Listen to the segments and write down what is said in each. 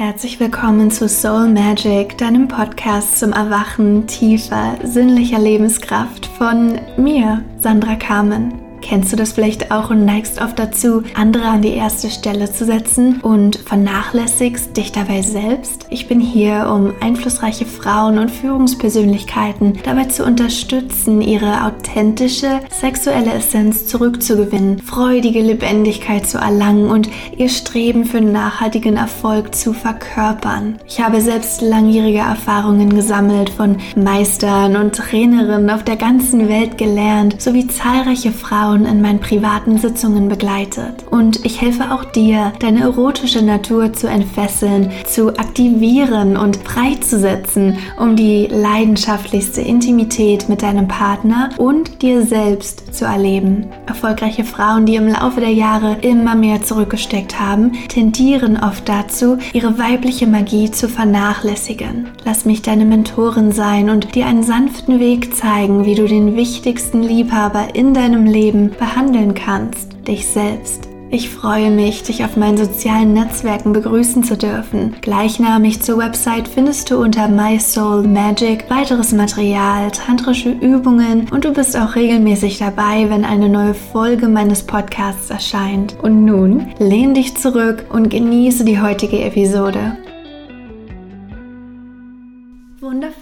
Herzlich willkommen zu Soul Magic, deinem Podcast zum Erwachen tiefer, sinnlicher Lebenskraft von mir, Sandra Kamen. Kennst du das vielleicht auch und neigst oft dazu, andere an die erste Stelle zu setzen und vernachlässigst dich dabei selbst? Ich bin hier, um einflussreiche Frauen und Führungspersönlichkeiten dabei zu unterstützen, ihre authentische sexuelle Essenz zurückzugewinnen, freudige Lebendigkeit zu erlangen und ihr Streben für nachhaltigen Erfolg zu verkörpern. Ich habe selbst langjährige Erfahrungen gesammelt, von Meistern und Trainerinnen auf der ganzen Welt gelernt, sowie zahlreiche Frauen Frauen in meinen privaten Sitzungen begleitet. Und ich helfe auch dir, deine erotische Natur zu entfesseln, zu aktivieren und freizusetzen, um die leidenschaftlichste Intimität mit deinem Partner und dir selbst zu erleben. Erfolgreiche Frauen, die im Laufe der Jahre immer mehr zurückgesteckt haben, tendieren oft dazu, ihre weibliche Magie zu vernachlässigen. Lass mich deine Mentorin sein und dir einen sanften Weg zeigen, wie du den wichtigsten Liebhaber in deinem Leben Leben behandeln kannst, dich selbst. Ich freue mich, dich auf meinen sozialen Netzwerken begrüßen zu dürfen. Gleichnamig zur Website findest du unter My Soul Magic weiteres Material, tantrische Übungen und du bist auch regelmäßig dabei, wenn eine neue Folge meines Podcasts erscheint. Und nun lehn dich zurück und genieße die heutige Episode.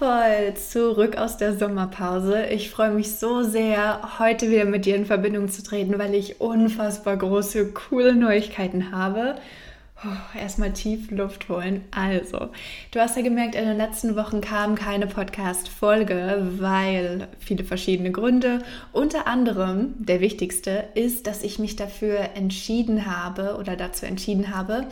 Wundervoll, zurück aus der Sommerpause. Ich freue mich so sehr, heute wieder mit dir in Verbindung zu treten, weil ich unfassbar große, coole Neuigkeiten habe. Oh, erstmal tief Luft holen. Also, du hast ja gemerkt, in den letzten Wochen kam keine Podcast-Folge, weil viele verschiedene Gründe. Unter anderem, der wichtigste, ist, dass ich mich dafür entschieden habe oder dazu entschieden habe,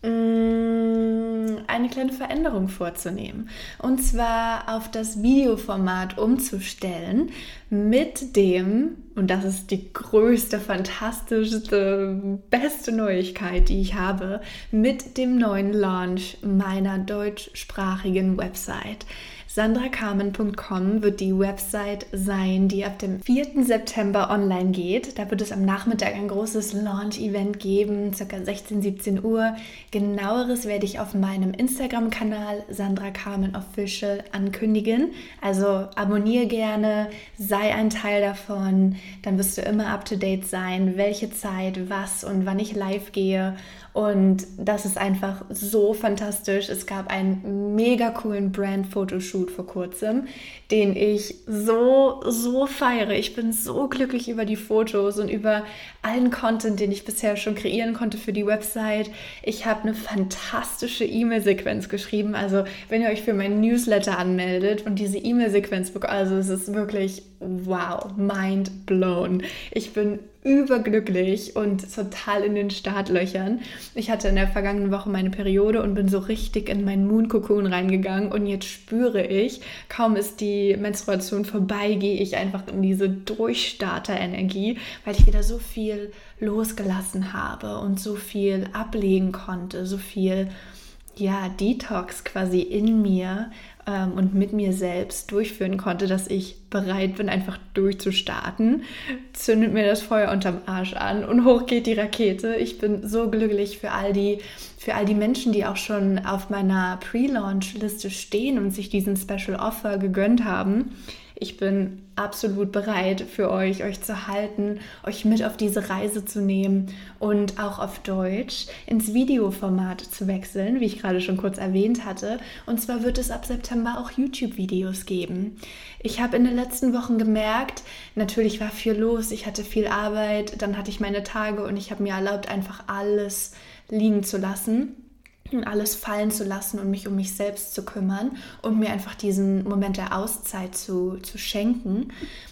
Mm, eine kleine Veränderung vorzunehmen. Und zwar auf das Videoformat umzustellen mit dem, und das ist die größte, fantastischste, beste Neuigkeit, die ich habe, mit dem neuen Launch meiner deutschsprachigen Website. SandraKarmen.com wird die Website sein, die ab dem 4. September online geht. Da wird es am Nachmittag ein großes Launch-Event geben, ca. 16, 17 Uhr. Genaueres werde ich auf meinem Instagram-Kanal Sandra ankündigen. Also abonniere gerne, sei ein Teil davon, dann wirst du immer up to date sein, welche Zeit, was und wann ich live gehe. Und das ist einfach so fantastisch. Es gab einen mega coolen Brand-Fotoshoot vor kurzem, den ich so, so feiere. Ich bin so glücklich über die Fotos und über allen Content, den ich bisher schon kreieren konnte für die Website. Ich habe eine fantastische E-Mail-Sequenz geschrieben. Also, wenn ihr euch für meinen Newsletter anmeldet und diese E-Mail-Sequenz bekommt, also es ist wirklich wow, mind blown. Ich bin überglücklich und total in den Startlöchern. Ich hatte in der vergangenen Woche meine Periode und bin so richtig in meinen Moon Cocoon reingegangen und jetzt spüre ich, kaum ist die Menstruation vorbei, gehe ich einfach in diese Durchstarter-Energie, weil ich wieder so viel losgelassen habe und so viel ablegen konnte, so viel ja, Detox quasi in mir ähm, und mit mir selbst durchführen konnte, dass ich bereit bin, einfach durchzustarten. Zündet mir das Feuer unterm Arsch an und hoch geht die Rakete. Ich bin so glücklich für all die, für all die Menschen, die auch schon auf meiner Pre-Launch-Liste stehen und sich diesen Special Offer gegönnt haben. Ich bin absolut bereit für euch, euch zu halten, euch mit auf diese Reise zu nehmen und auch auf Deutsch ins Videoformat zu wechseln, wie ich gerade schon kurz erwähnt hatte. Und zwar wird es ab September auch YouTube-Videos geben. Ich habe in den letzten Wochen gemerkt, natürlich war viel los, ich hatte viel Arbeit, dann hatte ich meine Tage und ich habe mir erlaubt, einfach alles liegen zu lassen alles fallen zu lassen und mich um mich selbst zu kümmern und mir einfach diesen Moment der Auszeit zu, zu schenken.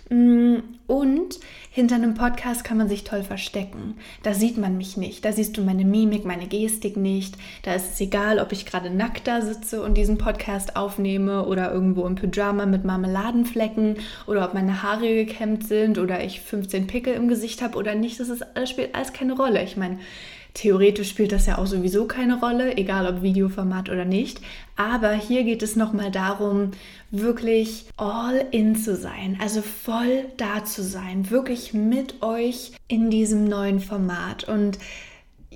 Mm, und hinter einem Podcast kann man sich toll verstecken. Da sieht man mich nicht. Da siehst du meine Mimik, meine Gestik nicht. Da ist es egal, ob ich gerade nackt da sitze und diesen Podcast aufnehme oder irgendwo im Pyjama mit Marmeladenflecken oder ob meine Haare gekämmt sind oder ich 15 Pickel im Gesicht habe oder nicht. Das, ist, das spielt alles keine Rolle. Ich meine, Theoretisch spielt das ja auch sowieso keine Rolle, egal ob Videoformat oder nicht. Aber hier geht es nochmal darum, wirklich all in zu sein, also voll da zu sein, wirklich mit euch in diesem neuen Format. Und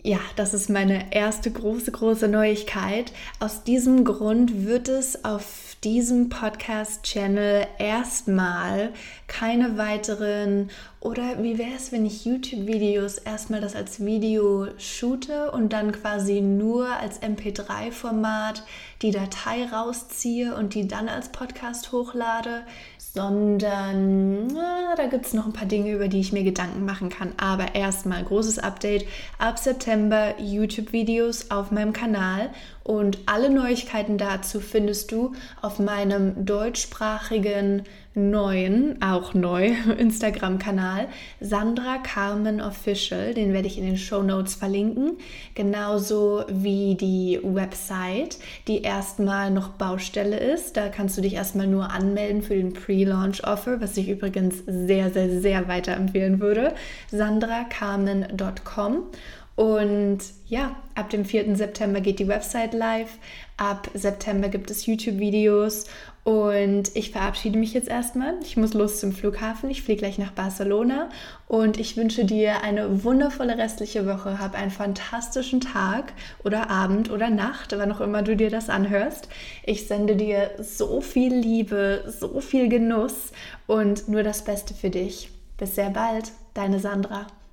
ja, das ist meine erste große, große Neuigkeit. Aus diesem Grund wird es auf diesem Podcast-Channel erstmal keine weiteren oder wie wäre es, wenn ich YouTube-Videos erstmal das als Video shoote und dann quasi nur als MP3-Format die Datei rausziehe und die dann als Podcast hochlade? Sondern na, da gibt es noch ein paar Dinge, über die ich mir Gedanken machen kann. Aber erstmal großes Update. Ab September YouTube-Videos auf meinem Kanal und alle Neuigkeiten dazu findest du auf meinem deutschsprachigen neuen, auch neu, Instagram-Kanal Sandra Carmen Official. Den werde ich in den Show Notes verlinken. Genauso wie die Website, die erstmal noch Baustelle ist. Da kannst du dich erstmal nur anmelden für den Pre-Launch-Offer, was ich übrigens sehr, sehr, sehr weiterempfehlen würde. sandracarmen.com. Und ja, ab dem 4. September geht die Website live. Ab September gibt es YouTube-Videos. Und ich verabschiede mich jetzt erstmal. Ich muss los zum Flughafen. Ich fliege gleich nach Barcelona. Und ich wünsche dir eine wundervolle restliche Woche. Hab einen fantastischen Tag oder Abend oder Nacht, wann auch immer du dir das anhörst. Ich sende dir so viel Liebe, so viel Genuss und nur das Beste für dich. Bis sehr bald, deine Sandra.